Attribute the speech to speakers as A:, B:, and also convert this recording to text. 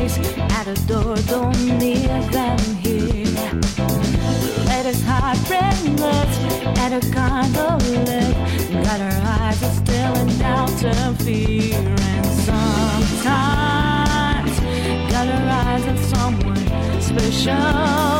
A: tears at a door, don't leave them here. Let us heart breathless at a gondola. Got our eyes are still in doubt and fear. And sometimes got our eyes on someone special.